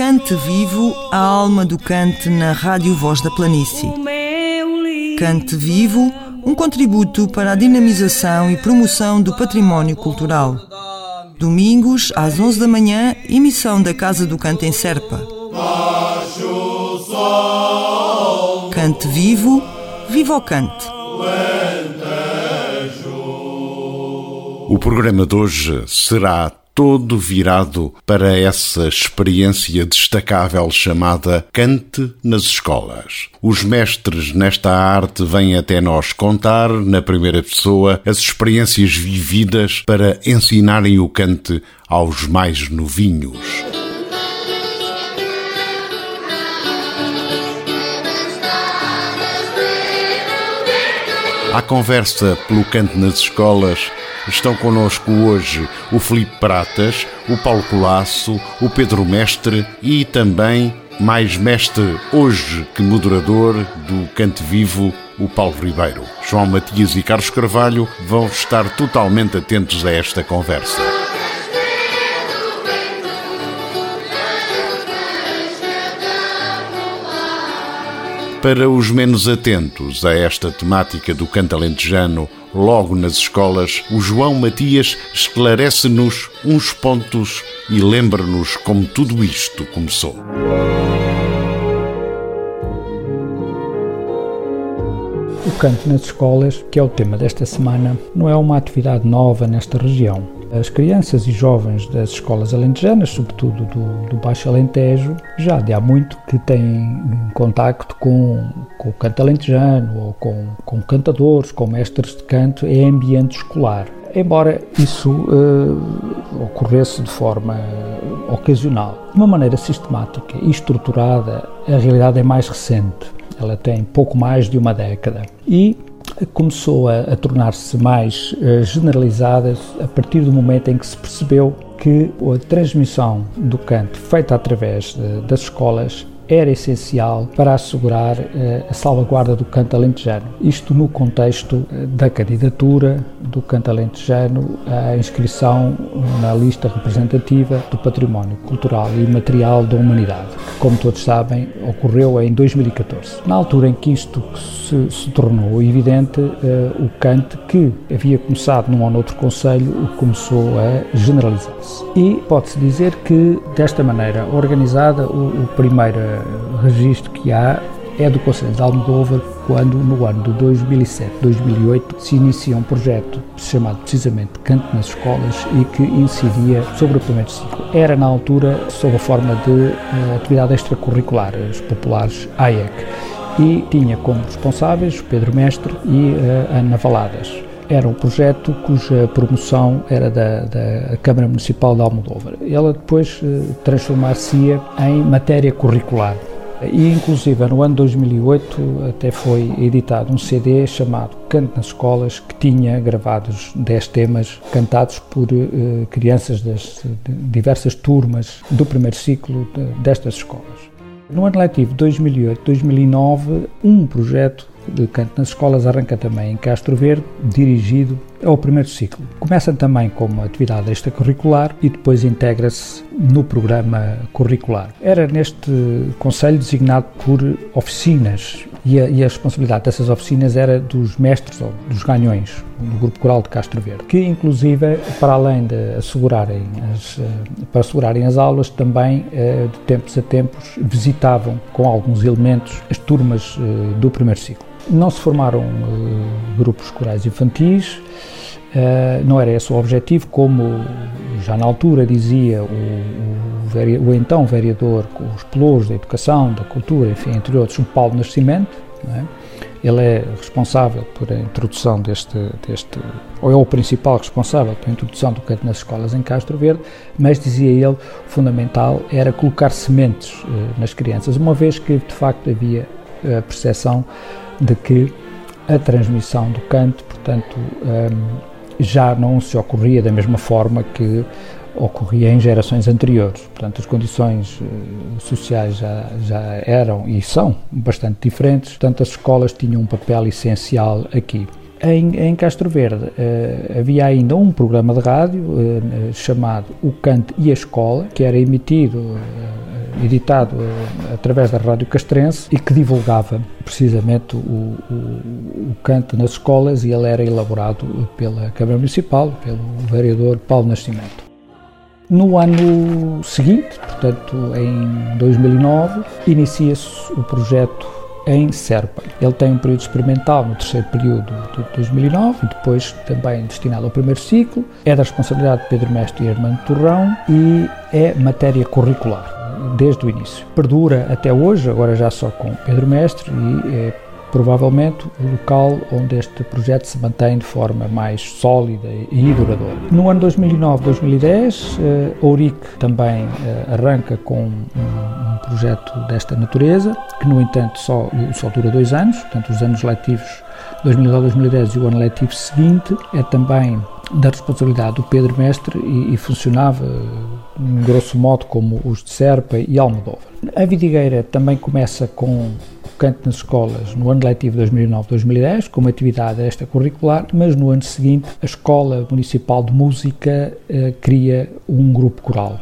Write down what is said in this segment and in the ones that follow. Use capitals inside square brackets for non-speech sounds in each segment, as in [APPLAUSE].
Cante Vivo, a alma do cante na Rádio Voz da Planície. Cante Vivo, um contributo para a dinamização e promoção do património cultural. Domingos, às 11 da manhã, emissão da Casa do Canto em Serpa. Cante Vivo, viva o cante! O programa de hoje será todo virado para essa experiência destacável chamada Cante nas escolas. Os mestres nesta arte vêm até nós contar, na primeira pessoa, as experiências vividas para ensinarem o cante aos mais novinhos. À conversa pelo canto nas escolas estão connosco hoje o Felipe Pratas, o Paulo Colasso, o Pedro Mestre e também, mais mestre hoje que moderador do Cante Vivo, o Paulo Ribeiro. João Matias e Carlos Carvalho vão estar totalmente atentos a esta conversa. Para os menos atentos a esta temática do canto alentejano, logo nas escolas, o João Matias esclarece-nos uns pontos e lembra-nos como tudo isto começou. O canto nas escolas, que é o tema desta semana, não é uma atividade nova nesta região. As crianças e jovens das escolas alentejanas, sobretudo do, do Baixo Alentejo, já de há muito que têm contacto com, com o canto alentejano, ou com, com cantadores, com mestres de canto em ambiente escolar. Embora isso uh, ocorresse de forma ocasional, de uma maneira sistemática e estruturada, a realidade é mais recente. Ela tem pouco mais de uma década. E começou a, a tornar-se mais uh, generalizada a partir do momento em que se percebeu que a transmissão do canto feita através de, das escolas era essencial para assegurar eh, a salvaguarda do canto alentejano. Isto no contexto eh, da candidatura do canto alentejano à inscrição na lista representativa do património cultural e material da humanidade, que, como todos sabem, ocorreu em 2014. Na altura em que isto se, se tornou evidente, eh, o canto que havia começado num ou noutro conselho começou a generalizar-se. E pode-se dizer que, desta maneira organizada, o, o primeiro registro que há é do Conselho de Almodóvar, quando no ano de 2007-2008 se inicia um projeto chamado precisamente Canto nas Escolas e que incidia sobre o primeiro ciclo. Era na altura sob a forma de uh, atividade extracurricular, os populares AEC, e tinha como responsáveis Pedro Mestre e uh, Ana Valadas era um projeto cuja promoção era da, da Câmara Municipal de Almodóvar. Ela depois uh, transformar-se-ia em matéria curricular. E, inclusive, no ano 2008 até foi editado um CD chamado Canto nas Escolas, que tinha gravados 10 temas cantados por uh, crianças das diversas turmas do primeiro ciclo de, destas escolas. No ano letivo 2008-2009, um projeto de canto nas escolas arranca também em Castro Verde, dirigido ao primeiro ciclo. Começa também como atividade extracurricular e depois integra-se no programa curricular. Era neste conselho designado por oficinas e a, e a, responsabilidade dessas oficinas era dos mestres ou dos ganhões do Grupo Coral de Castro Verde, que inclusive, para além de assegurarem as, eh, para assegurarem as aulas, também eh, de tempos a tempos visitavam com alguns elementos as turmas eh, do primeiro ciclo. Não se formaram uh, grupos corais infantis, uh, não era esse o objetivo, como já na altura dizia o, o, o então vereador os pelouros da educação, da cultura, enfim, entre outros, o Paulo Nascimento, é? ele é responsável por a introdução deste, deste, ou é o principal responsável pela introdução do canto nas escolas em Castro Verde, mas dizia ele, fundamental era colocar sementes uh, nas crianças, uma vez que de facto havia a percepção de que a transmissão do canto, portanto, um, já não se ocorria da mesma forma que ocorria em gerações anteriores. Portanto, as condições uh, sociais já, já eram e são bastante diferentes, portanto, as escolas tinham um papel essencial aqui. Em, em Castro Verde uh, havia ainda um programa de rádio uh, chamado O Canto e a Escola, que era emitido editado através da Rádio Castrense e que divulgava precisamente o, o, o canto nas escolas e ele era elaborado pela Câmara Municipal, pelo vereador Paulo Nascimento. No ano seguinte, portanto em 2009, inicia-se o projeto em Serpa. Ele tem um período experimental no terceiro período de 2009 e depois também destinado ao primeiro ciclo. É da responsabilidade de Pedro Mestre e Armando Torrão e é matéria curricular desde o início. Perdura até hoje, agora já só com Pedro Mestre e é provavelmente o local onde este projeto se mantém de forma mais sólida e duradoura. No ano 2009-2010, a Ouric também eh, arranca com um projeto desta natureza, que no entanto só, só dura dois anos, portanto os anos letivos 2009-2010 e o ano letivo seguinte é também da responsabilidade do Pedro Mestre e, e funcionava, grosso modo, como os de Serpa e Almodóvar. A Vidigueira também começa com canto nas escolas no ano letivo 2009-2010, como atividade extracurricular, mas no ano seguinte a Escola Municipal de Música eh, cria um grupo coral,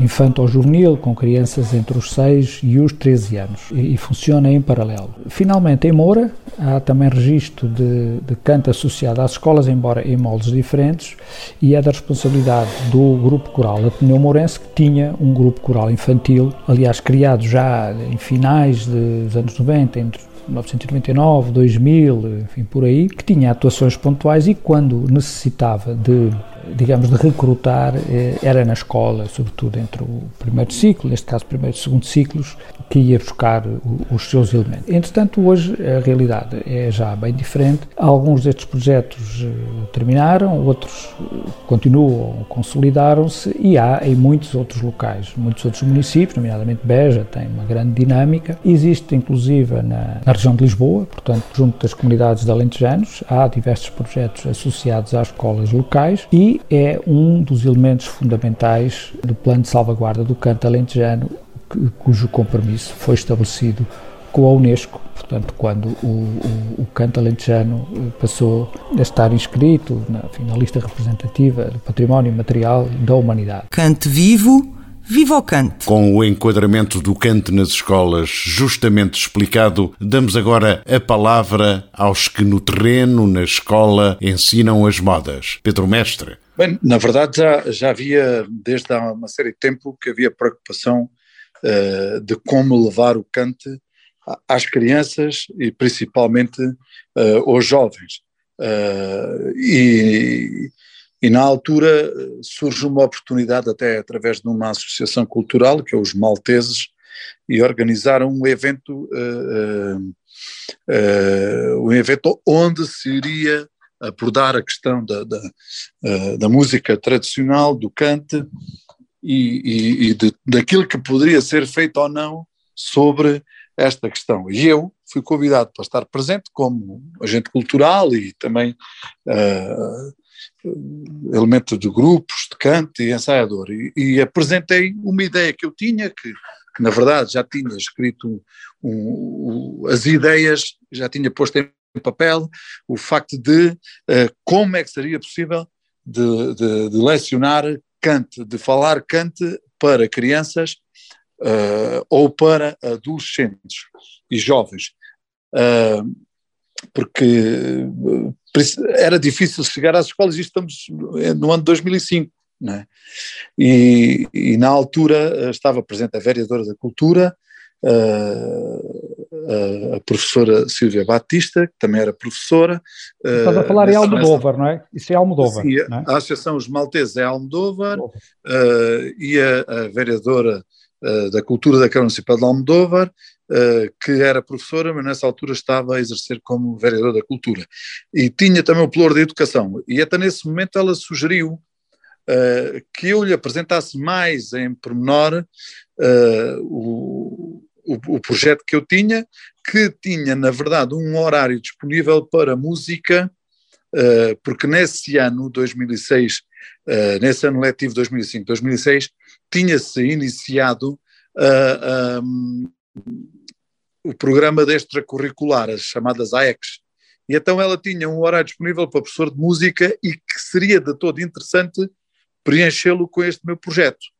infanto ou juvenil, com crianças entre os 6 e os 13 anos, e, e funciona em paralelo. Finalmente, em Moura, há também registro de, de canto associado às escolas, embora em moldes diferentes, e é da responsabilidade do grupo coral Ateneu Mourense, que tinha um grupo coral infantil, aliás, criado já em finais dos anos 90, 90, entre 1999, 2000, enfim, por aí, que tinha atuações pontuais e quando necessitava de digamos, de recrutar eh, era na escola, sobretudo entre o primeiro ciclo, neste caso primeiro e segundo ciclos, que ia buscar os seus elementos. Entretanto, hoje a realidade é já bem diferente. Alguns destes projetos eh, terminaram, outros eh, continuam, consolidaram-se e há em muitos outros locais, muitos outros municípios, nomeadamente Beja, tem uma grande dinâmica. Existe, inclusive, na, na região de Lisboa, portanto, junto das comunidades de alentejanos, há diversos projetos associados às escolas locais e é um dos elementos fundamentais do plano de salvaguarda do canto alentejano, cujo compromisso foi estabelecido com a Unesco, portanto, quando o, o, o canto alentejano eh, passou a estar inscrito na, enfim, na lista representativa do património material da humanidade. Cante vivo, Viva o Cante! Com o enquadramento do cante nas escolas justamente explicado, damos agora a palavra aos que no terreno, na escola, ensinam as modas. Pedro Mestre. Bem, na verdade já, já havia, desde há uma série de tempo, que havia preocupação uh, de como levar o cante às crianças e principalmente uh, aos jovens. Uh, e, e na altura surge uma oportunidade, até através de uma associação cultural, que é os Malteses, e organizaram um evento, um evento onde se iria abordar a questão da, da, eh, da música tradicional, do cante e, e, e de, daquilo que poderia ser feito ou não sobre esta questão. E eu fui convidado para estar presente como agente cultural e também uh, elemento de grupos de canto e ensaiador. E, e, apresentei uma ideia que eu tinha, que, que na verdade já tinha escrito um, um, as ideias, já tinha posto em papel o facto de uh, como é que seria possível de, de, de, lecionar Kant, de falar Kant para crianças uh, ou para adolescentes e jovens. Uh, porque era difícil chegar às escolas, e estamos no ano 2005. Né? E, e, na altura estava presente a vereadora da Cultura, a, a professora Silvia Batista, que também era professora. Estás a falar em Almodóvar, não é? Isso é Almodóvar. Sim, é? a Associação Os Malteses é Almodóvar, uh, e a, a vereadora uh, da Cultura da Câmara Municipal de Almodóvar, que era professora, mas nessa altura estava a exercer como vereadora da Cultura. E tinha também o pluro de Educação. E até nesse momento ela sugeriu que eu lhe apresentasse mais em pormenor o, o, o, projeto que eu tinha, que tinha, na verdade, um horário disponível para música, uh, porque nesse ano, 2006, uh, eh, nesse ano letivo 2005-2006, tinha-se iniciado uh, um, o programa de extracurricular, as chamadas AECs. E então ela tinha um horário disponível para professor de música e que seria de todo interessante preenchê-lo com este meu projeto.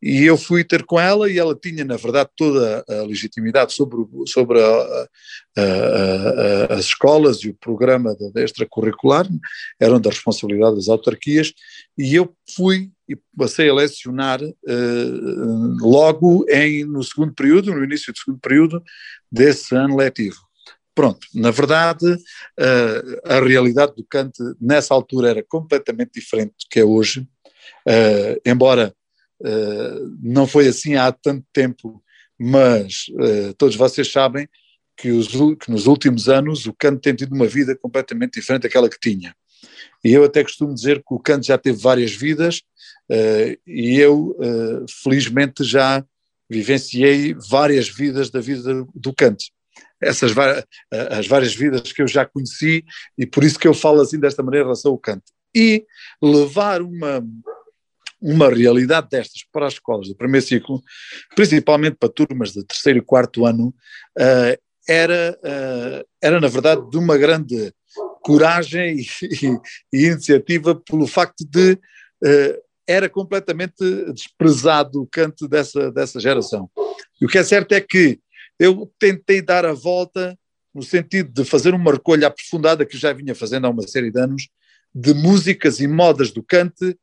E eu fui ter com ela e ela tinha, na verdade, toda a legitimidade sobre, sobre a, a, a, as escolas e o programa da extracurricular, eram da responsabilidade das autarquias, e eu fui e passei a lecionar uh, logo em, no segundo período, no início do segundo período desse ano letivo. Pronto, na verdade, uh, a realidade do Kant nessa altura era completamente diferente do que é hoje, uh, embora não foi assim há tanto tempo, mas todos vocês sabem que, os, que nos últimos anos o Kant tem tido uma vida completamente diferente daquela que tinha. E eu até costumo dizer que o Kant já teve várias vidas uh, e eu, felizmente, já vivenciei várias vidas da vida do Kant. Essas as várias vidas que eu já conheci e por isso que eu falo assim desta maneira em relação ao Kant. E levar uma, uma realidade destas para as escolas do primeiro ciclo, principalmente para turmas de terceiro e quarto ano, uh, era, uh, era na verdade de uma grande coragem [LAUGHS] e, e, iniciativa pelo facto de uh, era completamente desprezado o canto dessa, dessa geração. E o que é certo é que eu tentei dar a volta no sentido de fazer uma recolha aprofundada que já vinha fazendo há uma série de anos de músicas e modas do cante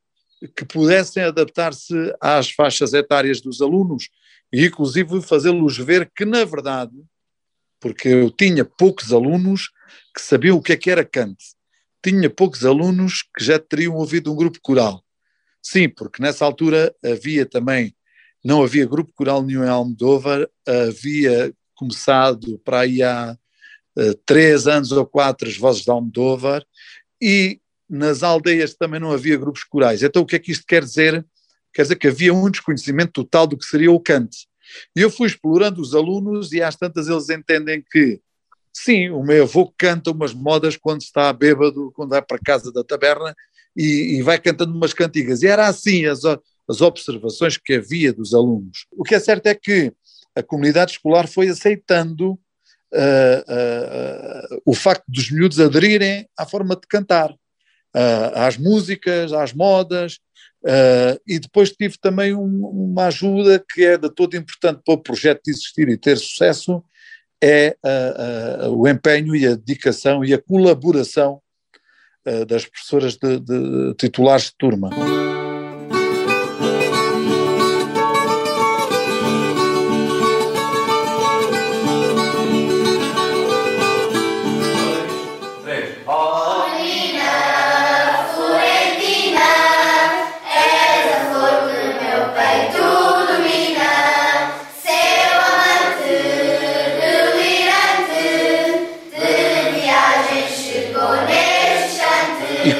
que pudessem adaptar-se às faixas etárias dos alunos e inclusive fazê-los ver que na verdade, porque eu tinha poucos alunos que sabiam o que é que era cante. Tinha poucos alunos que já teriam ouvido um grupo coral. Sim, porque nessa altura havia também, não havia grupo coral nenhum em Almodóvar, havia começado para aí há uh, três anos ou quatro as vozes de Almodóvar e nas aldeias também não havia grupos corais. Então o que é que isto quer dizer? Quer dizer que havia um desconhecimento total do que seria o cante. E eu fui explorando os alunos e às tantas eles entendem que Sim, o meu avô canta umas modas quando está bêbado, quando vai para casa da taberna e, e vai cantando umas cantigas. E era assim as, as observações que havia dos alunos. O que é certo é que a comunidade escolar foi aceitando uh, uh, uh, o facto dos miúdos aderirem à forma de cantar, às músicas, às modas, e depois tive também um, uma ajuda que é de todo importante para o projeto existir e ter sucesso, é uh, uh, o empenho e a dedicação e a colaboração uh, das professoras de, de titulares de turma.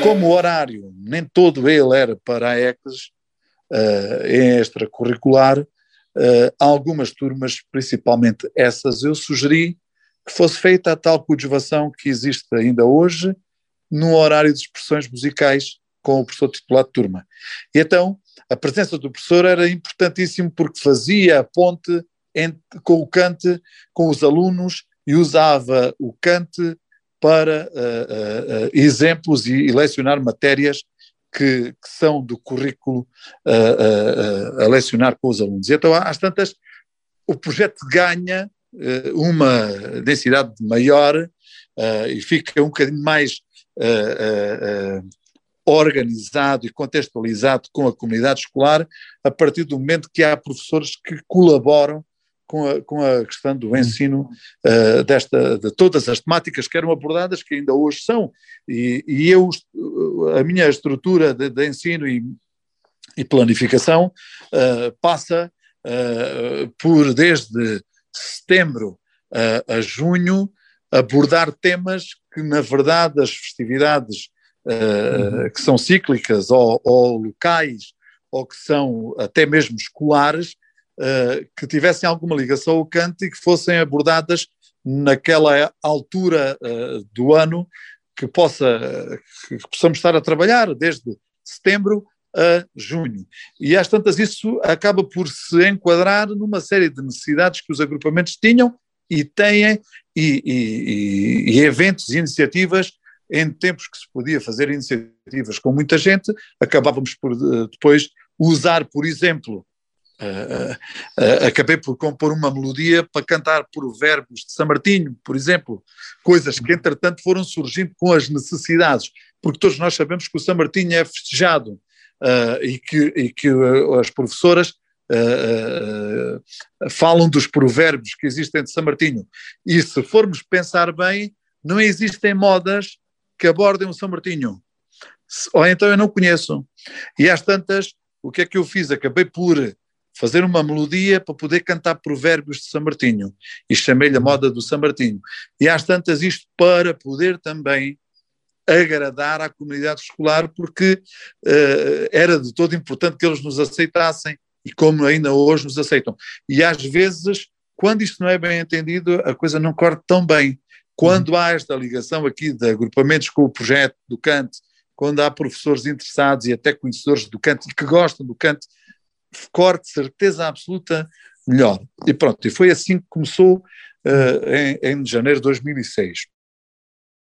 Como o horário nem todo ele era para a ECS, uh, em extracurricular, uh, algumas turmas, principalmente essas, eu sugeri que fosse feita a tal coadjuvação que existe ainda hoje no horário de expressões musicais com o professor titular de turma. E então, a presença do professor era importantíssimo porque fazia a ponte entre, com o cante, com os alunos e usava o cante para uh, uh, exemplos e, e, lecionar matérias que, que são do currículo a lecionar com os alunos. Então, às tantas, o projeto ganha uma densidade maior e fica um bocadinho mais organizado e contextualizado com a comunidade escolar a partir do momento que há professores que colaboram com a, com a questão do ensino uh, desta, de todas as temáticas que eram abordadas, que ainda hoje são. E, e eu, a minha estrutura de, de ensino e, e planificação uh, passa uh, por, desde setembro a junho, abordar temas que, na verdade, as festividades uhum. que são cíclicas ou, ou locais, ou que são até mesmo escolares, uh, que tivessem alguma ligação ao canto e que fossem abordadas naquela altura uh, do ano que, possa, que possamos estar a trabalhar desde setembro a junho. E às tantas isso acaba por se enquadrar numa série de necessidades que os agrupamentos tinham e têm e, e, e, eventos e iniciativas em tempos que se podia fazer iniciativas com muita gente, acabávamos por eh, depois usar, por exemplo, Uh, uh, acabei por compor uma melodia para cantar provérbios de São Martinho, por exemplo, coisas que entretanto foram surgindo com as necessidades, porque todos nós sabemos que o São Martinho é festejado uh, e que, e que as professoras falam dos provérbios que existem de São Martinho. E se formos pensar bem, não existem modas que abordem o São Martinho. Ou então eu não conheço. E às tantas, o que é que eu fiz? Acabei por fazer uma melodia para poder cantar provérbios de São Martinho. E chamei-lhe a moda do São Martinho. E às tantas, isto para poder também agradar à comunidade escolar, porque uh, era de todo importante que eles nos aceitassem, e como ainda hoje nos aceitam. E às vezes, quando isto não é bem entendido, a coisa não corre tão bem. Quando uhum. há esta ligação aqui de agrupamentos com o projeto do Kant, quando há professores interessados e até conhecedores do Kant e que gostam do Kant, corre de certeza absoluta melhor. E pronto, e foi assim que começou uh, em, em janeiro de 2006.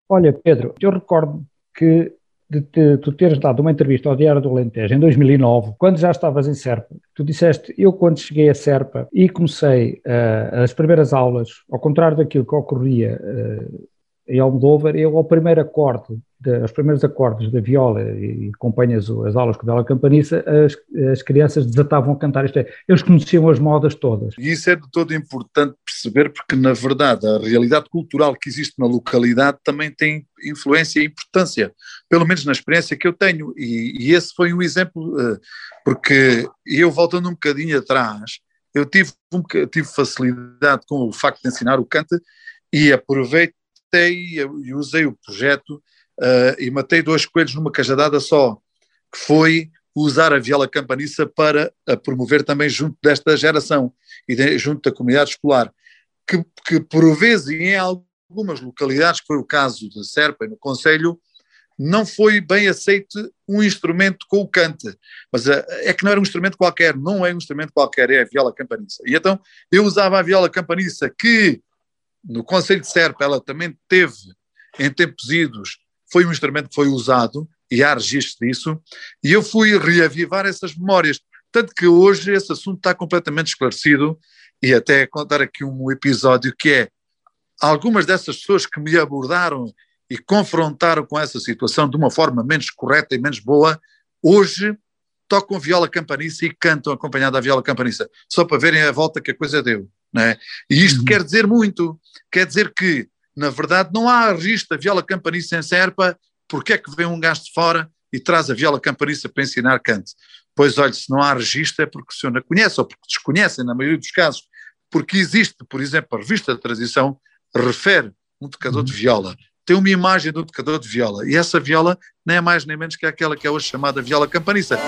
Olha, Pedro, eu recordo que de, de, tu teres dado uma entrevista ao Diário do Alentejo em 2009, quando já estavas em Serpa, tu disseste, eu quando cheguei a Serpa e comecei uh, as primeiras aulas, ao contrário daquilo que ocorria uh, em Almodóvar, eu ao primeiro acorde de, os primeiros acordes da viola e acompanhas as aulas com viola campanissa, as, as crianças desatavam a cantar. Isto é, eles conheciam as modas todas. E isso é de todo importante perceber, porque na verdade a realidade cultural que existe na localidade também tem influência e importância, pelo menos na experiência que eu tenho. E, e esse foi um exemplo, eh, porque eu voltando um bocadinho atrás, eu tive, um, tive facilidade com o facto de ensinar o cante e aproveitei e usei o projeto uh, e matei dois coelhos numa cajadada só, que foi usar a viola campaniça para promover também junto desta geração e de, junto da comunidade escolar, que, que por vezes em algumas localidades, que foi o caso da Serpa e no Conselho, não foi bem aceito um instrumento com o cante, mas uh, é que não era um instrumento qualquer, não é um instrumento qualquer, é a viola campaniça. E então eu usava a viola campaniça que no Conselho de Serpa ela também teve em tempos idos foi um instrumento que foi usado e há registro disso, e eu fui reavivar essas memórias. Tanto que hoje esse assunto está completamente esclarecido, e até contar aqui um episódio que é algumas dessas pessoas que me abordaram e confrontaram com essa situação de uma forma menos correta e menos boa, hoje tocam viola campaniça e cantam acompanhado da viola campaniça, só para verem a volta que a coisa deu. Não é? E isto uhum. quer dizer muito, quer dizer que na verdade, não há registro da viola campaniça em Serpa, porque é que vem um gajo de fora e traz a viola campaniça para ensinar canto? Pois olha, se não há registro é porque o senhor não conhece, ou porque desconhecem, na maioria dos casos, porque existe, por exemplo, a revista da transição refere um tocador de viola, tem uma imagem do tocador de viola, e essa viola nem é mais nem menos que aquela que é hoje chamada viola campaniça.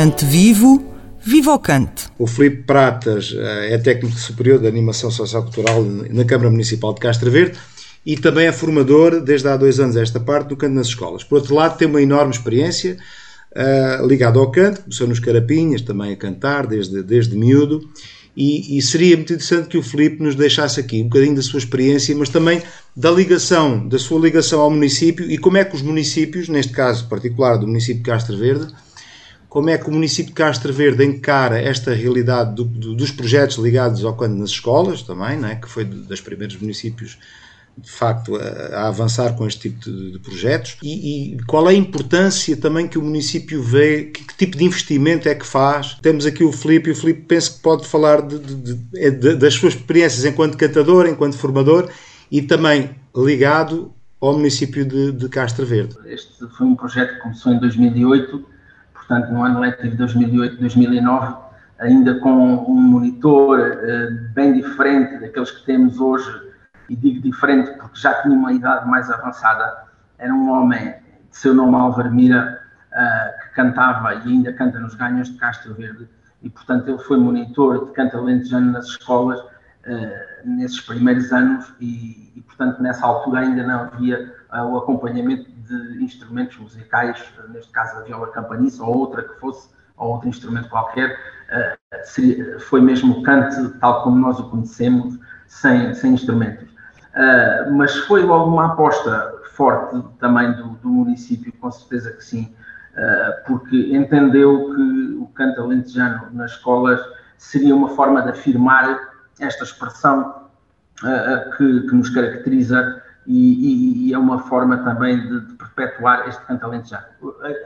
Cante vivo, viva o cante! O Filipe Pratas eh, é técnico superior de animação sociocultural na Câmara Municipal de Castro Verde e também é formador desde há dois anos esta parte do canto nas escolas. Por outro lado, tem uma enorme experiência uh, ligada ao canto, começou nos Carapinhas também a cantar desde, desde miúdo e, e, seria muito interessante que o Filipe nos deixasse aqui um bocadinho da sua experiência, mas também da ligação, da sua ligação ao município e como é que os municípios, neste caso particular do município de Castro Verde, como é que o município de Castro Verde encara esta realidade do, do, dos projetos ligados ao canto nas escolas também, é? que foi dos primeiros municípios de facto a, a, avançar com este tipo de, de projetos e, e, qual é a importância também que o município vê, que, que, tipo de investimento é que faz. Temos aqui o Filipe e o Filipe penso que pode falar de, de, de, das suas experiências enquanto cantador, enquanto formador e também ligado ao município de, Castro Verde. Este foi um projeto que começou em 2008, portanto no ano letivo 2008-2009, ainda com um monitor uh, bem diferente daqueles que temos hoje e digo diferente porque já tinha uma idade mais avançada, era um homem de seu nome Álvaro Mira, uh, que cantava e ainda canta nos ganhos de Castro Verde, e portanto ele foi monitor de canto alentejano nas escolas uh, nesses primeiros anos e, e, portanto nessa altura ainda não havia uh, o acompanhamento de instrumentos musicais, neste caso a viola campaniça ou outra que fosse, ou outro instrumento qualquer, seria, foi mesmo o canto tal como nós o conhecemos, sem, sem instrumentos. Mas foi logo uma aposta forte também do, do município, com certeza que sim, porque entendeu que o canto alentejano nas escolas seria uma forma de afirmar esta expressão uh, que, que, nos caracteriza e, e, e, é uma forma também de, de, perpetuar este canto alentejano.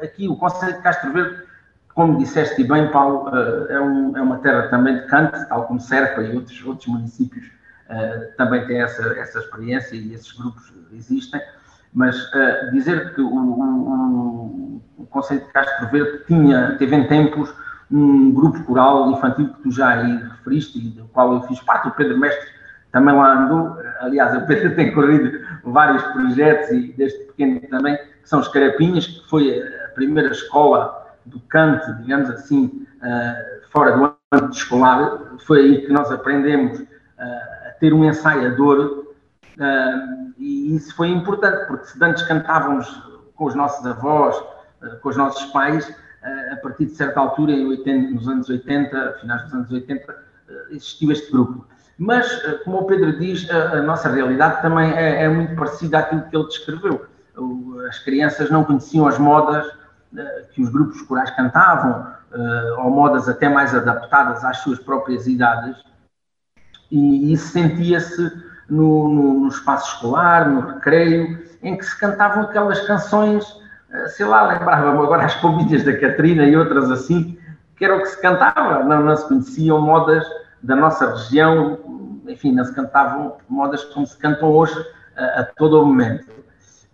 Aqui o Conselho de Castro Verde, como disseste bem, Paulo, é, um, é, uma terra também de canto, tal como Serpa e outros, outros municípios uh, também tem essa, essa experiência e esses grupos existem, mas uh, dizer que o, o, o Conselho de Castro Verde tinha, teve em tempos um grupo coral infantil que tu já aí referiste e do qual eu fiz parte, o Pedro Mestre também lá andou, aliás, o Pedro tem corrido vários projetos e desde pequeno também, que são os Carapinhas, que foi a primeira escola do canto, digamos assim, uh, fora do âmbito escolar, foi aí que nós aprendemos uh, ter um ensaiador, uh, e isso foi importante, porque se antes cantávamos com os nossos avós, com os nossos pais, a partir de certa altura, em 80, nos anos 80, finais dos anos 80, existiu este grupo. Mas, como o Pedro diz, a, a nossa realidade também é, é, muito parecida àquilo que ele descreveu. As crianças não conheciam as modas que os grupos corais cantavam, ou modas até mais adaptadas às suas próprias idades, e isso sentia-se no, no, no, espaço escolar, no recreio, em que se cantavam aquelas canções, eh, sei lá, lembrava-me agora as palmitas da Catrina e outras assim, que era o que se cantava, não, não se conheciam modas da nossa região, enfim, não se cantavam modas como se cantam hoje a, eh, a todo o momento.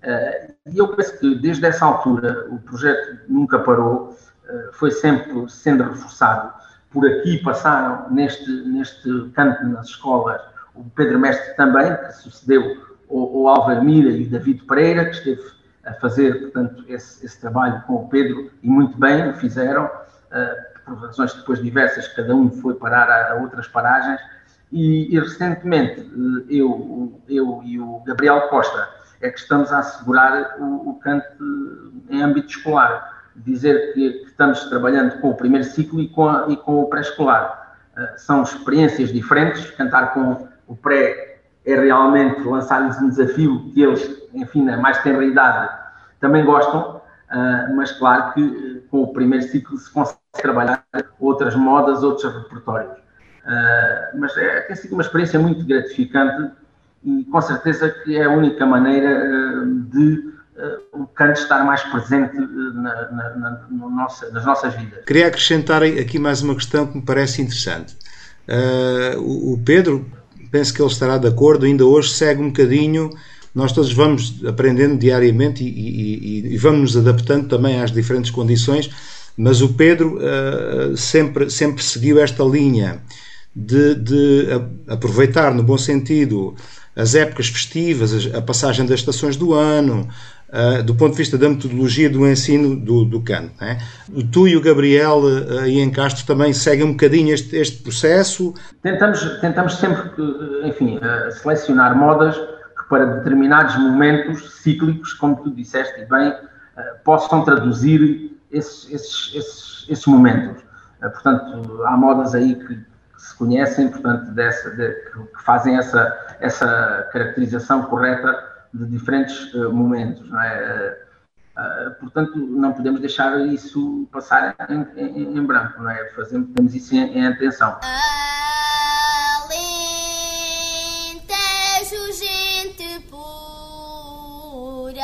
Eh, e eu penso que desde essa altura o projeto nunca parou, foi sempre sendo reforçado. Por aqui passaram neste, neste canto nas escolas o Pedro Mestre também, que sucedeu o, o Álvaro Mira e o David Pereira, que esteve a fazer, portanto, esse, esse trabalho com o Pedro e muito bem o fizeram, uh, por razões depois diversas, cada um foi parar a, a outras paragens, e, e recentemente uh, eu, eu e o Gabriel Costa é que estamos a assegurar o, o canto em âmbito escolar dizer que, que, estamos trabalhando com o primeiro ciclo e com, a, e com o pré-escolar. Uh, são experiências diferentes. Cantar com o pré é realmente lançar-lhes um desafio que eles, enfim, na mais tenra idade, também gostam, uh, mas claro que uh, com o primeiro ciclo se consegue trabalhar outras modas, outros repertórios. mas é, tem sido uma experiência muito gratificante e com certeza que é a única maneira de o canto estar mais presente eh, na, na, na, no nas nossas vidas. Queria acrescentar aqui mais uma questão que me parece interessante. Uh, o Pedro, penso que ele estará de acordo, ainda hoje segue um bocadinho. Nós todos vamos aprendendo diariamente e, e, e, vamos nos adaptando também às diferentes condições, mas o Pedro uh, sempre, sempre seguiu esta linha de, de, aproveitar, no bom sentido, as épocas festivas, a passagem das estações do ano, uh, do ponto de vista da metodologia do ensino do, do canto. É? Tu e o Gabriel uh, e em Castro também seguem um bocadinho este, este processo? Tentamos, tentamos sempre, enfim, uh, selecionar modas que para determinados momentos cíclicos, como tu disseste bem, possam traduzir esses, esses, esses, esses momentos. portanto, há modas aí que, que se conhecem, portanto, dessa, de, que fazem essa, essa caracterização correta de diferentes uh, momentos, não é? Uh, portanto, não podemos deixar isso passar em, em, em branco, não é? Fazemos, temos isso em, em atenção. Alentejo, gente pura,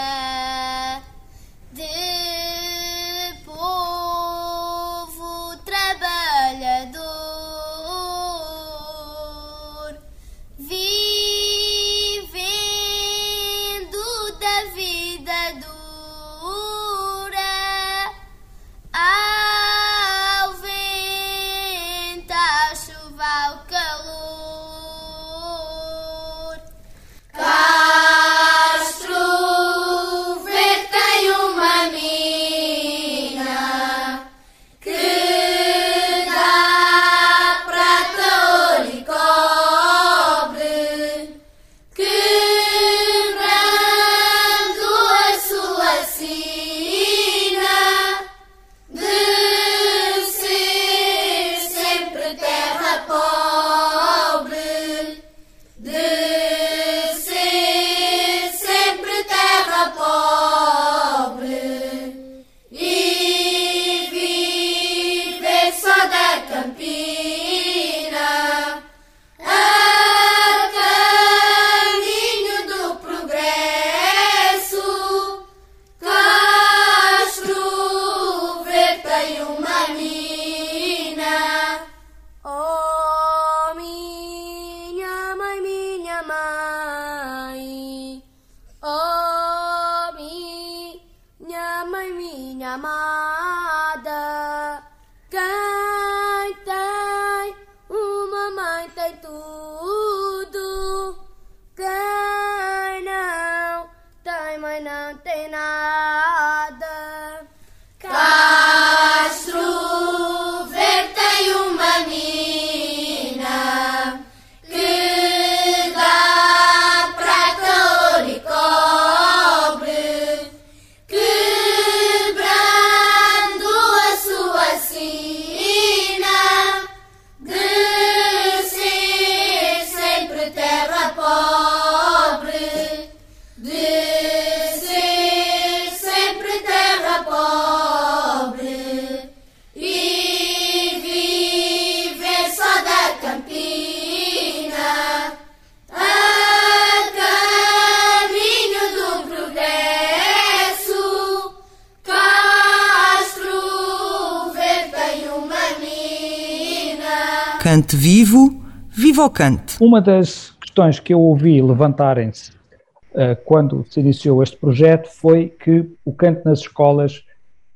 Cante vivo, viva o cante. Uma das questões que eu ouvi levantarem-se uh, quando se iniciou este projeto foi que o canto nas escolas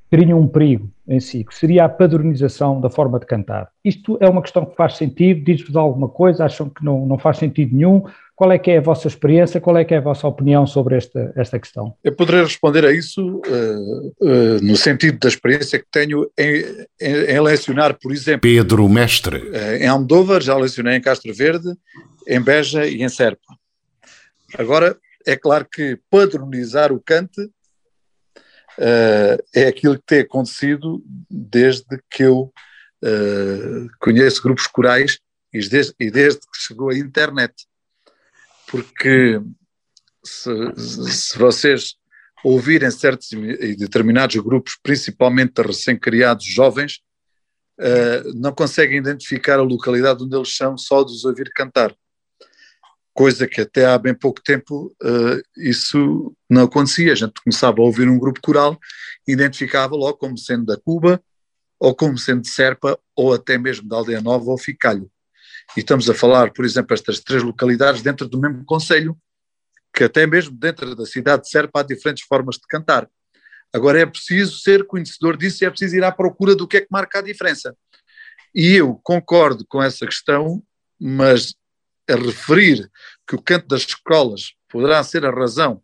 teria um perigo em si, que seria a padronização da forma de cantar. Isto é uma questão que faz sentido? Diz-vos alguma coisa? Acham que não, não faz sentido nenhum? Qual é que é a vossa experiência? Qual é que é a vossa opinião sobre esta, esta questão? Eu poderei responder a isso uh, uh, no sentido da experiência que tenho em, em, em lecionar, por exemplo. Pedro Mestre. Uh, em Almodóvar, já lecionei em Castro Verde, em Beja e em Serpa. Agora, é claro que padronizar o cante é aquilo que tem acontecido desde que eu conheço grupos corais e desde, e desde que chegou a internet porque se, se vocês ouvirem certos e determinados grupos, principalmente recém-criados jovens, uh, não conseguem identificar a localidade onde eles são só de os ouvir cantar. Coisa que até há bem pouco tempo uh, isso não acontecia. A gente começava a ouvir um grupo coral identificava logo como sendo da Cuba, ou como sendo de Serpa, ou até mesmo da Aldeia Nova ou Ficalho. E estamos a falar, por exemplo, estas três localidades dentro do mesmo conselho, que até mesmo dentro da cidade de Serpa há diferentes formas de cantar. Agora é preciso ser conhecedor disso e é preciso ir à procura do que é que marca a diferença. E eu concordo com essa questão, mas a referir que o canto das escolas poderá ser a razão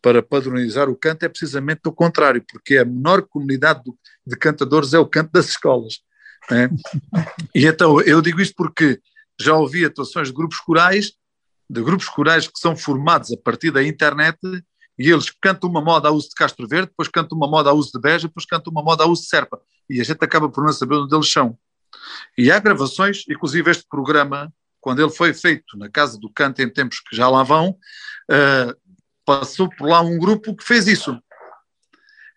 para padronizar o canto é precisamente o contrário, porque a menor comunidade de cantadores é o canto das escolas. É? [LAUGHS] E então eu digo isto porque já ouvi atuações de grupos corais, de grupos corais que são formados a partir da internet e eles cantam uma moda a uso de Castro Verde, depois cantam uma moda a uso de Beja, depois cantam uma moda a uso de Serpa. E a gente acaba por não saber onde eles são. E há gravações, inclusive este programa, quando ele foi feito na Casa do Canto em tempos que já lá vão, uh, passou por lá um grupo que fez isso.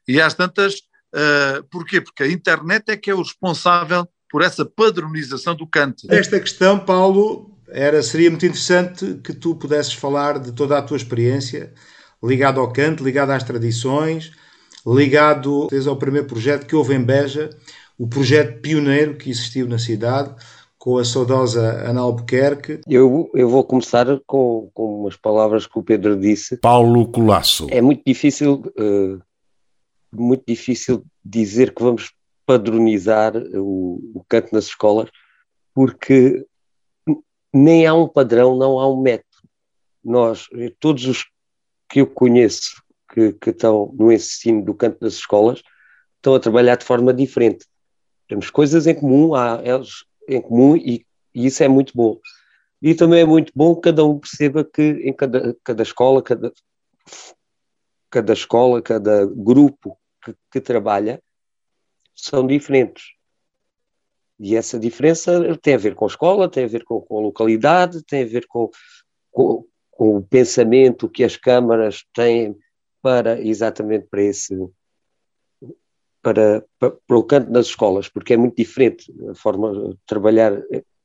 E às tantas, uh, porquê? Porque a internet é que é o responsável por essa padronização do canto. Esta questão, Paulo, era, seria muito interessante que tu pudesses falar de toda a tua experiência ligado ao canto, ligado às tradições, ligado ao primeiro projeto que houve em Beja, o projeto pioneiro que existiu na cidade, com a saudosa Ana Albuquerque. Eu, eu vou começar com, com umas palavras que o Pedro disse. Paulo Colasso. É muito difícil, uh, muito difícil dizer que vamos padronizar o, o canto nas escolas, porque nem há um padrão, não há um método. Nós, todos os que eu conheço que, que estão no ensino do canto das escolas estão a trabalhar de forma diferente. Temos coisas em comum, há eles em comum e, e, isso é muito bom. E também é muito bom que cada um perceba que em cada, cada escola, cada, cada escola, cada grupo que, que trabalha são diferentes. E essa diferença tem a ver com a escola, tem a ver com, com a localidade, tem a ver com, com, com, o pensamento que as câmaras têm para exatamente para esse para, para, para, o canto das escolas, porque é muito diferente a forma de trabalhar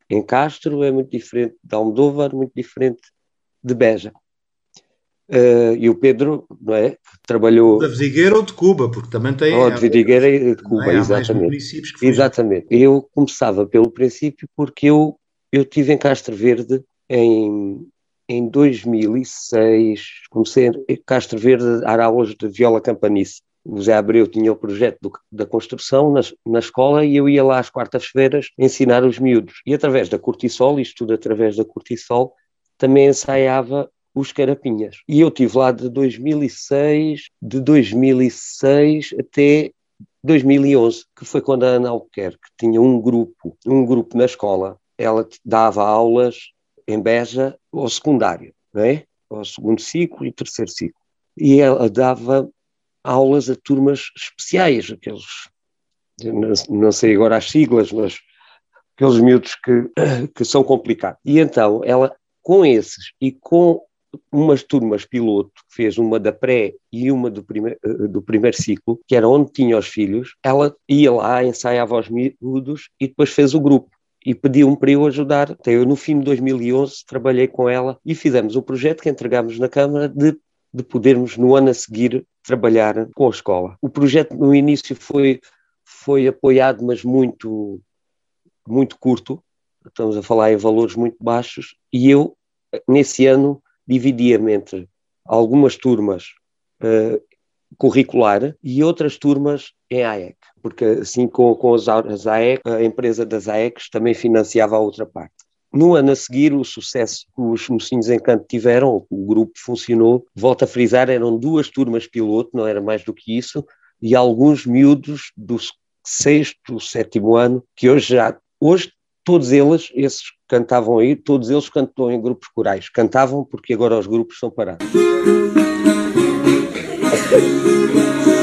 em Castro, é muito diferente de Almodóvar, muito diferente de Beja. Uh, e o Pedro, não é? Trabalhou. Da Vidigueira ou de Cuba, porque também tem. Ou de Vidigueira e de Cuba, é? exatamente. Exatamente. Eu começava pelo princípio porque eu, eu tive em Castro Verde em, em 2006, comecei em Castro Verde a dar aulas de viola campanice o Zé Abreu tinha o projeto do, da construção na, na, escola e eu ia lá às quartas-feiras ensinar os miúdos. E através da Cortisol, isto tudo através da Cortisol, também ensaiava os carapinhas. E eu tive lá de 2006, de 2006 até 2011, que foi quando a Ana Albuquerque tinha um grupo, um grupo na escola. Ela dava aulas em Beja ao secundário, não é? Ao segundo ciclo e terceiro ciclo. E ela dava aulas a turmas especiais, aqueles, não sei agora as siglas, mas aqueles miúdos que, [COUGHS] que são complicados. E então ela, com esses e com umas turmas piloto, fez uma da pré e uma do, prime do primeiro ciclo, que era onde tinha os filhos, ela ia lá, ensaiava os miúdos e depois fez o grupo e pediu-me para eu ajudar. Então, eu, no fim de 2011, trabalhei com ela e fizemos um projeto que entregámos na Câmara de de podermos, no ano a seguir, trabalhar com a escola. O projeto, no início, foi, foi apoiado, mas muito, muito curto. Estamos a falar em valores muito baixos. E eu, nesse ano, dividia-me entre algumas turmas uh, curricular e outras turmas em AEC, porque assim com, com as, as AEC, a empresa das AECs também financiava a outra parte. No ano a seguir, o sucesso que os Mocinhos Encanto tiveram, o grupo funcionou, volto a frisar, eram duas turmas piloto, não era mais do que isso, e alguns miúdos do sexto, sétimo ano, que hoje já, hoje todos eles, esses cantavam aí, todos eles cantam em grupos corais. Cantavam porque agora os grupos são parados. [LAUGHS]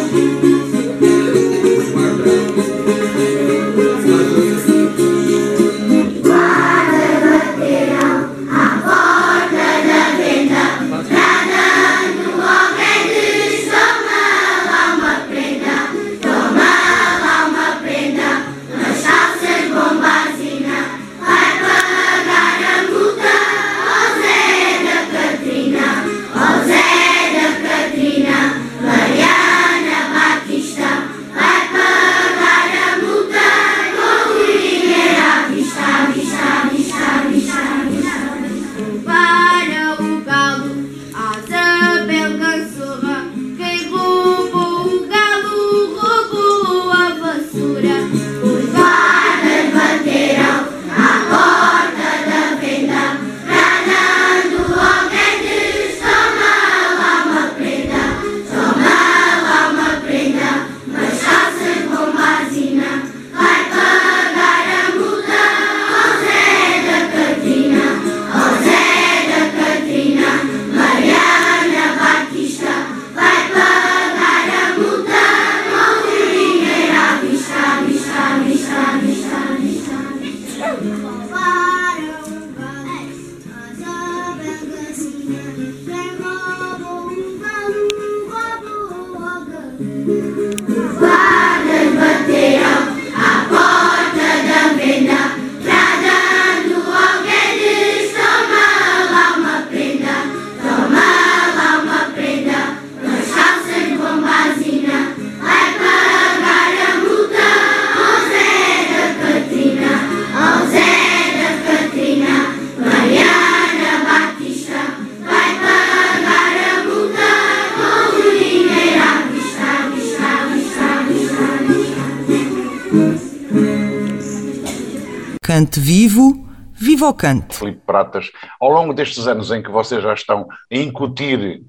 viva o cante. Filipe Pratas, ao longo destes anos em que vocês já estão a incutir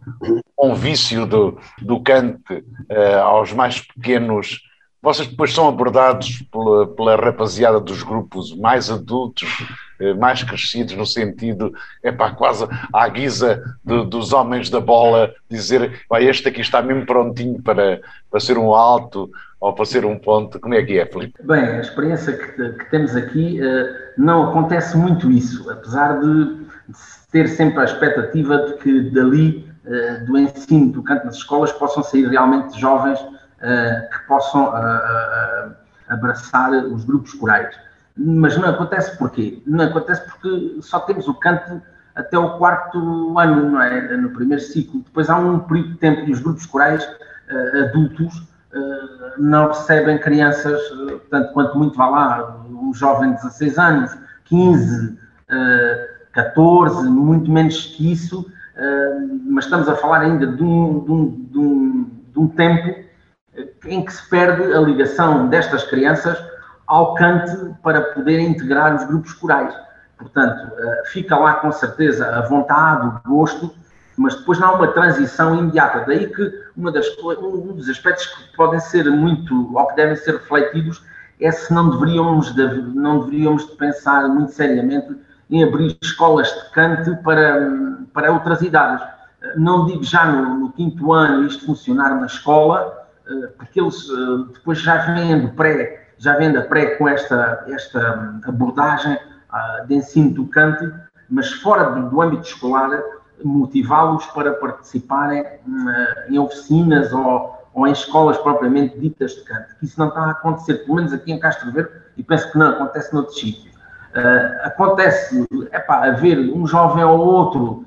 um vício do, do cante uh, aos mais pequenos, vocês depois são abordados pela, pela rapaziada dos grupos mais adultos, uh, mais crescidos, no sentido, é pá, quase à guisa de, dos homens da bola, dizer, este aqui está mesmo prontinho para, para ser um alto, ou para ser um ponto? Como é que é, Felipe? Bem, a experiência que, que temos aqui uh, não acontece muito isso, apesar de, ter sempre a expectativa de que dali, uh, do ensino do canto nas escolas, possam sair realmente jovens uh, que possam abraçar os grupos corais. Mas não acontece porquê? Não acontece porque só temos o canto até o quarto ano, não é? No primeiro ciclo. Depois há um período de tempo e os grupos corais adultos eh, não recebem crianças, eh, tanto quanto muito vá lá, um jovem de 16 anos, 15, 14, eh, muito menos que isso, mas estamos a falar ainda de um, de um, de um, de um tempo em que se perde a ligação destas crianças ao cante para poder integrar os grupos corais. Portanto, fica lá com certeza a vontade, o gosto, mas depois não há uma transição imediata. Daí que uma das, um dos aspectos que podem ser muito, ou que devem ser refletidos, é se não deveríamos de, não deveríamos de pensar muito seriamente em abrir escolas de cante para, para outras idades. Não digo já no, no quinto ano isto funcionar na escola, eh, porque eles eh, depois já vêm do pré, já vêm da pré com esta, esta abordagem ah, de ensino do cante, mas fora do, do âmbito escolar motivá-los para participarem uh, em oficinas ou, ou, em escolas propriamente ditas de canto. Isso não está a acontecer, pelo menos aqui em Castro Verde, e penso que não acontece noutros sítios. Uh, acontece, epá, haver um jovem ou outro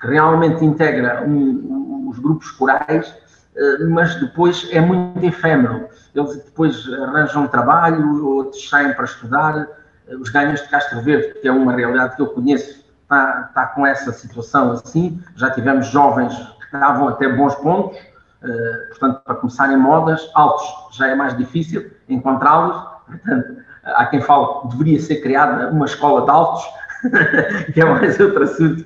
que realmente integra um, um, os grupos corais, uh, mas depois é muito efêmero. Eles depois arranjam trabalho, outros saem para estudar. Os ganhos de Castro Verde, que é uma realidade que eu conheço está, está com essa situação assim. Já tivemos jovens que estavam até bons pontos, uh, portanto, para começarem modas, altos já é mais difícil encontrá-los. Portanto, há quem fale que deveria ser criada uma escola de altos, [LAUGHS] que é mais outro assunto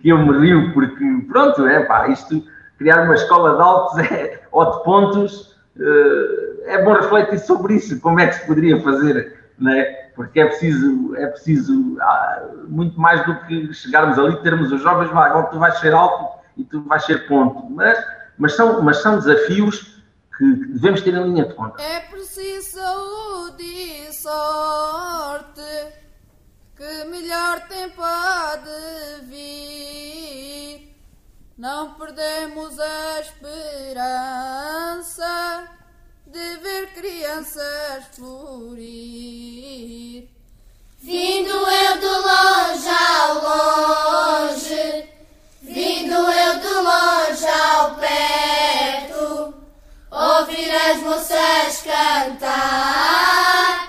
que eu me rio, porque, pronto, é pá, isto, criar uma escola de altos é, ou de pontos, uh, é bom refletir sobre isso, como é que se poderia fazer, não é? porque é preciso, é preciso ah, muito mais do que chegarmos ali, termos os jovens, agora tu vais ser alto e tu vais ser ponto. Mas, mas, são, mas são desafios que devemos ter em linha de conta. É preciso saúde e sorte, que melhor tempo há de vir. Não perdemos a esperança de ver crianças florir. Vindo eu de longe ao longe, vindo eu de longe ao perto, ouvir as moças cantar,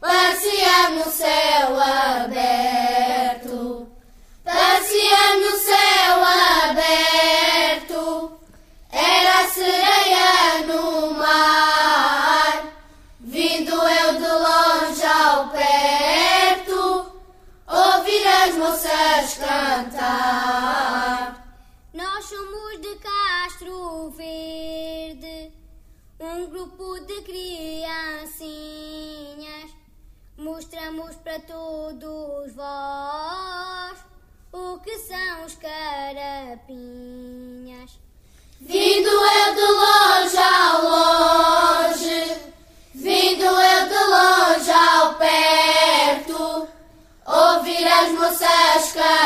parecia no céu aberto, parecia no céu aberto, era a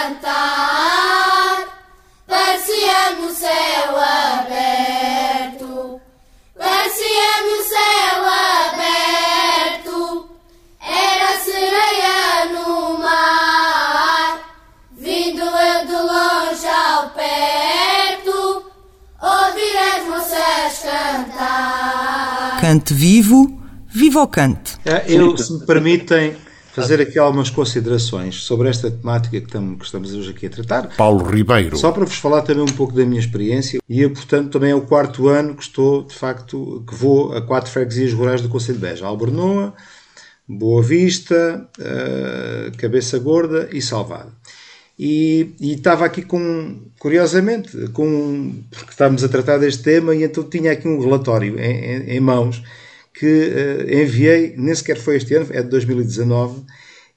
cantar, parecia no céu aberto, parecia no céu aberto, era sereia no mar, vindo eu de longe ao perto, ouvir as moças cantar. Cante vivo, viva o cante. É, eu, se me permitem, fazer aqui algumas considerações sobre esta temática que estamos, hoje aqui a tratar. Paulo Ribeiro. Só para vos falar também um pouco da minha experiência, e eu, portanto, também é o quarto ano que estou, de facto, que vou a quatro freguesias rurais do Conselho de Beja. Albornoa, Boa Vista, uh, Cabeça Gorda e Salvado. E, e, estava aqui com, curiosamente, com, porque estávamos a tratar deste tema, e então tinha aqui um relatório em, em, em mãos que uh, enviei, nem sequer foi este ano, é de 2019,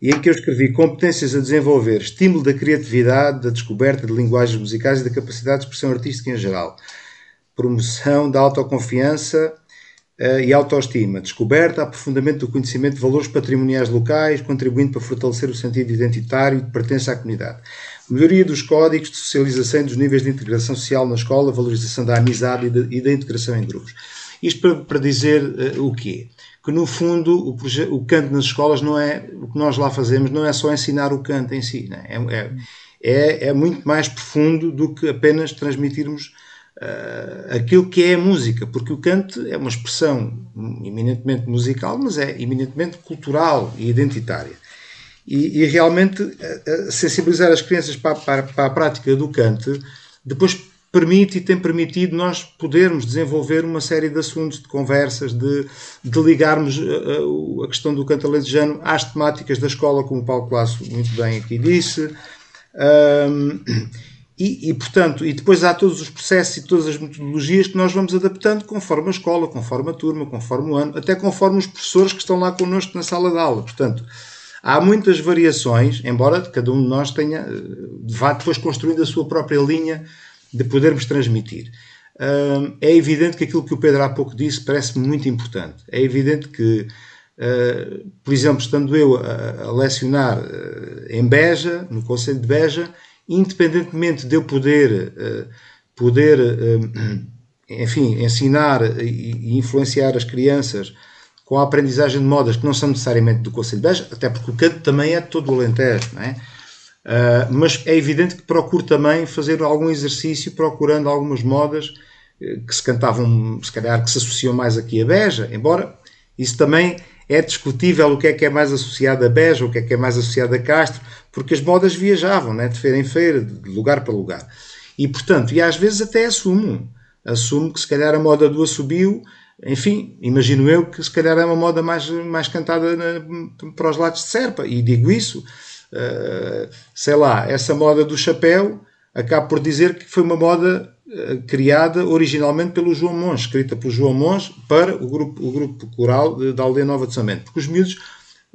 e em que eu escrevi competências a desenvolver, estímulo da criatividade, da descoberta de linguagens musicais e da capacidade de expressão artística em geral, promoção da autoconfiança uh, e autoestima, descoberta, aprofundamento do conhecimento de valores patrimoniais locais, contribuindo para fortalecer o sentido identitário e de pertença à comunidade. Melhoria dos códigos de socialização e dos níveis de integração social na escola, valorização da amizade e, e da integração em grupos. Isto para, para dizer uh, o quê? Que no fundo o, o, canto nas escolas não é o que nós lá fazemos, não é só ensinar o canto em si, é? É, é, é, muito mais profundo do que apenas transmitirmos uh, aquilo que é a música, porque o canto é uma expressão eminentemente musical, mas é eminentemente cultural e identitária. E, e realmente uh, sensibilizar as crianças para, para, para a prática do canto depois permite e tem permitido nós podermos desenvolver uma série de assuntos, de conversas, de, de ligarmos a, eh, eh, a, questão do canto às temáticas da escola, como o Paulo Colasso muito bem aqui disse. Um, e, e, portanto, e depois há todos os processos e todas as metodologias que nós vamos adaptando conforme a escola, conforme a turma, conforme o ano, até conforme os professores que estão lá connosco na sala de aula. Portanto, há muitas variações, embora cada um de nós tenha, eh, vá depois construindo a sua própria linha de podermos transmitir. é evidente que aquilo que o Pedro há pouco disse parece-me muito importante. É evidente que, ah, por exemplo, estando eu a, lecionar ah, em Beja, no Conselho de Beja, independentemente de eu poder, ah, poder [COUGHS] enfim, ensinar e influenciar as crianças com a aprendizagem de modas que não são necessariamente do Conselho de Beja, até porque o canto também é todo o Alentejo, não é? Uh, mas é evidente que procuro também fazer algum exercício procurando algumas modas eh, que se cantavam, se calhar, que se associam mais aqui a Beja, embora isso também é discutível o que é que é mais associado a Beja, o que é que é mais associado a Castro, porque as modas viajavam, né, de feira em feira, de lugar para lugar. E, portanto, e às vezes até assumo, assumo que se calhar a moda do assobio, enfim, imagino eu que se calhar é uma moda mais, mais cantada na, para os lados de Serpa, e digo isso, sei lá, essa moda do chapéu, acabo por dizer que foi uma moda uh, criada originalmente pelo João Mons, escrita pelo João Mons para o grupo, o grupo coral da Aldeia Nova de Samento. Porque os miúdos,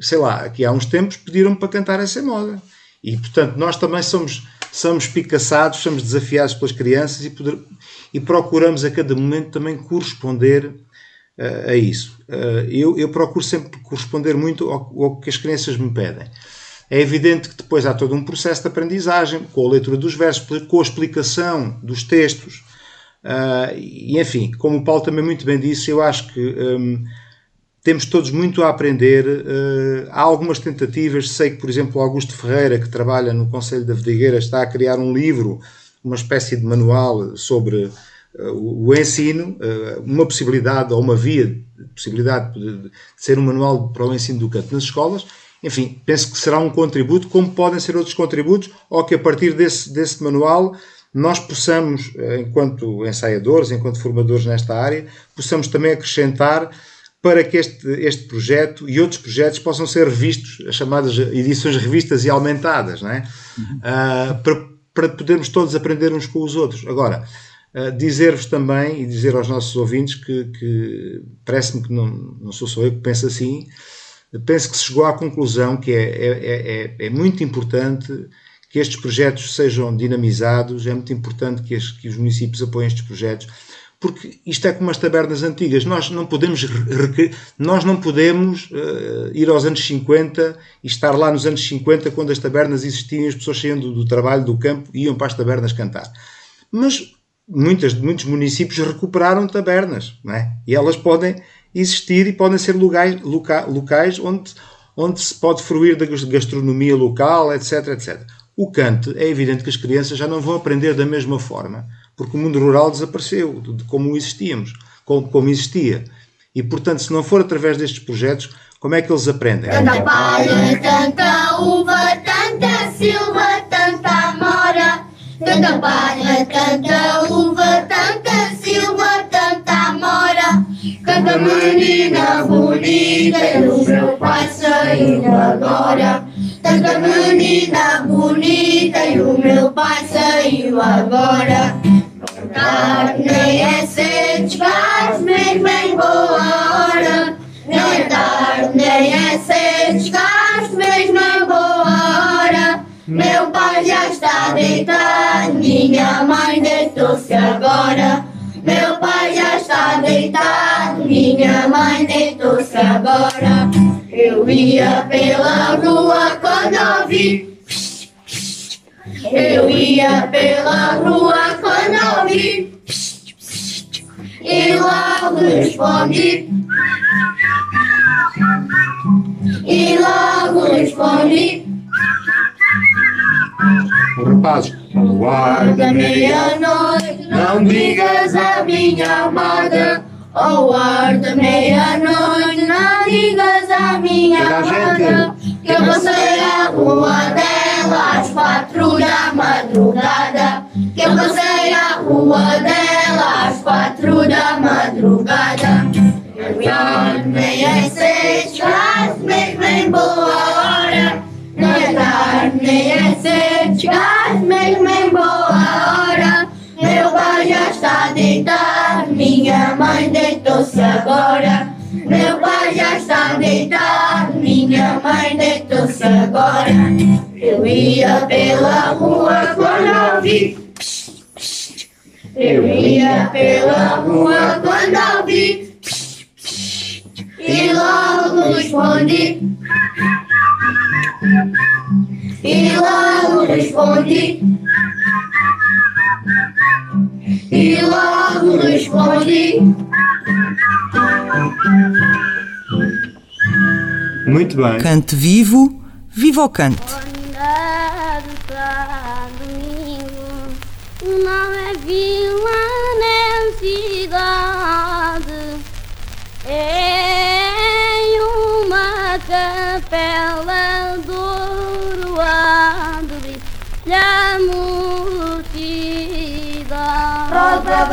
sei lá, aqui há uns tempos pediram para cantar essa moda. E, portanto, nós também somos, somos picaçados, somos desafiados pelas crianças e, poder, e procuramos a cada momento também corresponder uh, a isso. Uh, eu, eu procuro sempre corresponder muito ao, ao que as crianças me pedem. É evidente que depois há todo um processo de aprendizagem, com a leitura dos versos, com a explicação dos textos. Uh, e enfim, como o Paulo também muito bem disse, eu acho que um, temos todos muito a aprender. Uh, há algumas tentativas, sei que, por exemplo, Augusto Ferreira, que trabalha no Conselho da Vidigueira, está a criar um livro, uma espécie de manual sobre uh, o ensino, uma possibilidade ou uma via de possibilidade de, de ser um manual para o ensino do canto nas escolas enfim, penso que será um contributo, como podem ser outros contributos, ou que a partir desse, desse manual nós possamos, eh, enquanto ensaiadores, enquanto formadores nesta área, possamos também acrescentar para que este, este projeto e outros projetos possam ser revistos, as chamadas edições revistas e aumentadas, não é? Uhum. Uh, para, para podermos todos aprender uns com os outros. Agora, uh, dizer-vos também e dizer aos nossos ouvintes que, que parece-me que não, não sou só eu que penso assim, penso que se chegou à conclusão que é, é, é, é muito importante que estes projetos sejam dinamizados, é muito importante que, as, que, os municípios apoiem estes projetos, porque isto é como as tabernas antigas, nós não podemos, nós não podemos uh, ir aos anos 50 e estar lá nos anos 50 quando as tabernas existiam e as pessoas saíam do, do trabalho, do campo e iam para as tabernas cantar. Mas muitas, muitos municípios recuperaram tabernas, não é? e elas podem existir e podem ser locais, loca, locais onde, onde se pode fruir da gastronomia local, etc, etc. O cante, é evidente que as crianças já não vão aprender da mesma forma, porque o mundo rural desapareceu de como existíamos, como, como existia. E, portanto, se não for através destes projetos, como é que eles aprendem? Tanta palha, tanta uva, tanta silva, tanta mora. Tanta palha, tanta uva, tanta tanta menina bonita o meu pai saiu agora. Tanta menina bonita e o meu pai saiu agora. Nem é cedo, chegares mesmo em boa hora. É tarde nem é cedo, chegares mesmo em boa hora. Meu pai já está deitado, minha mãe deitou-se agora. Deitou-se agora. Eu ia pela rua quando ouvi. Eu ia pela rua quando ouvi. E logo respondi. E logo respondi. O rapaz, guarda meia-noite, não digas a minha amada. Oh, guarda meia-noite, não digas a minha amada. Que eu passei a rua dela às quatro da madrugada. Que eu passei a rua dela às quatro da madrugada. Eu meia seis, traz mesmo em boa hora. Não é tarde, nem é cedo, chegaste mesmo em boa hora. Meu pai já está deitado, minha mãe deitou-se agora. Meu pai já está deitado, minha mãe deitou-se agora. Eu ia pela rua quando ouvi. Eu ia pela rua quando ouvi. E logo respondi. E logo respondi. E logo respondi. Muito bem. Cante vivo, viva o cante.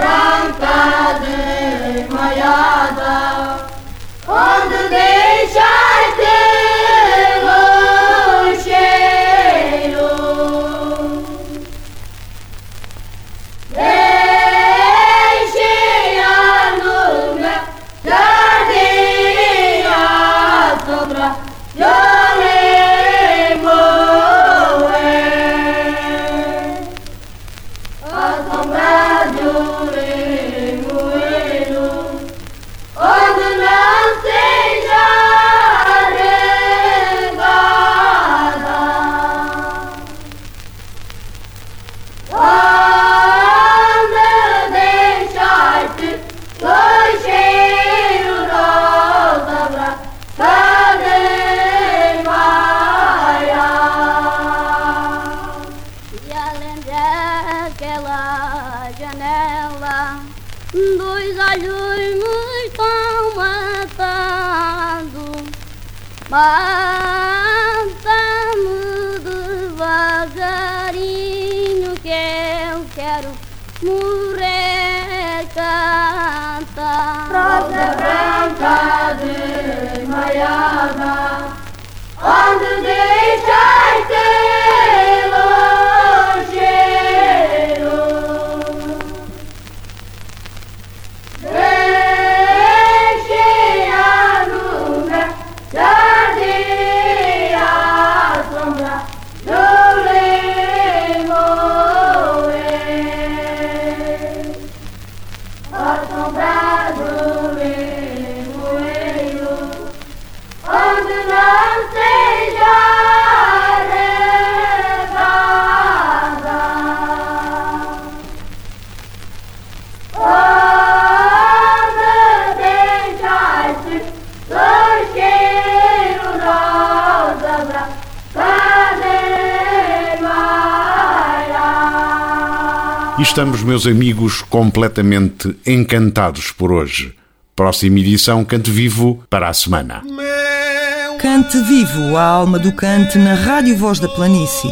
ङ्कादे मया देश kadın ayağına Andı değişen estamos, meus amigos, completamente encantados por hoje. Próxima edição Cante Vivo para a semana. Cante vivo a alma do cante na Rádio Voz da Planície.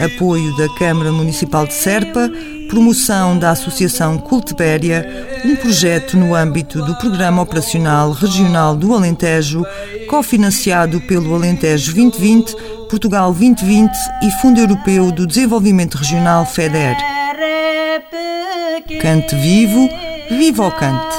apoio da Câmara Municipal de Serpa, promoção da Associação Cultibéria, um projeto no âmbito do Programa Operacional Regional do Alentejo, cofinanciado pelo Alentejo 2020, Portugal 2020 e Fundo Europeu do Desenvolvimento Regional FEDER. Cante vivo, viva o cante!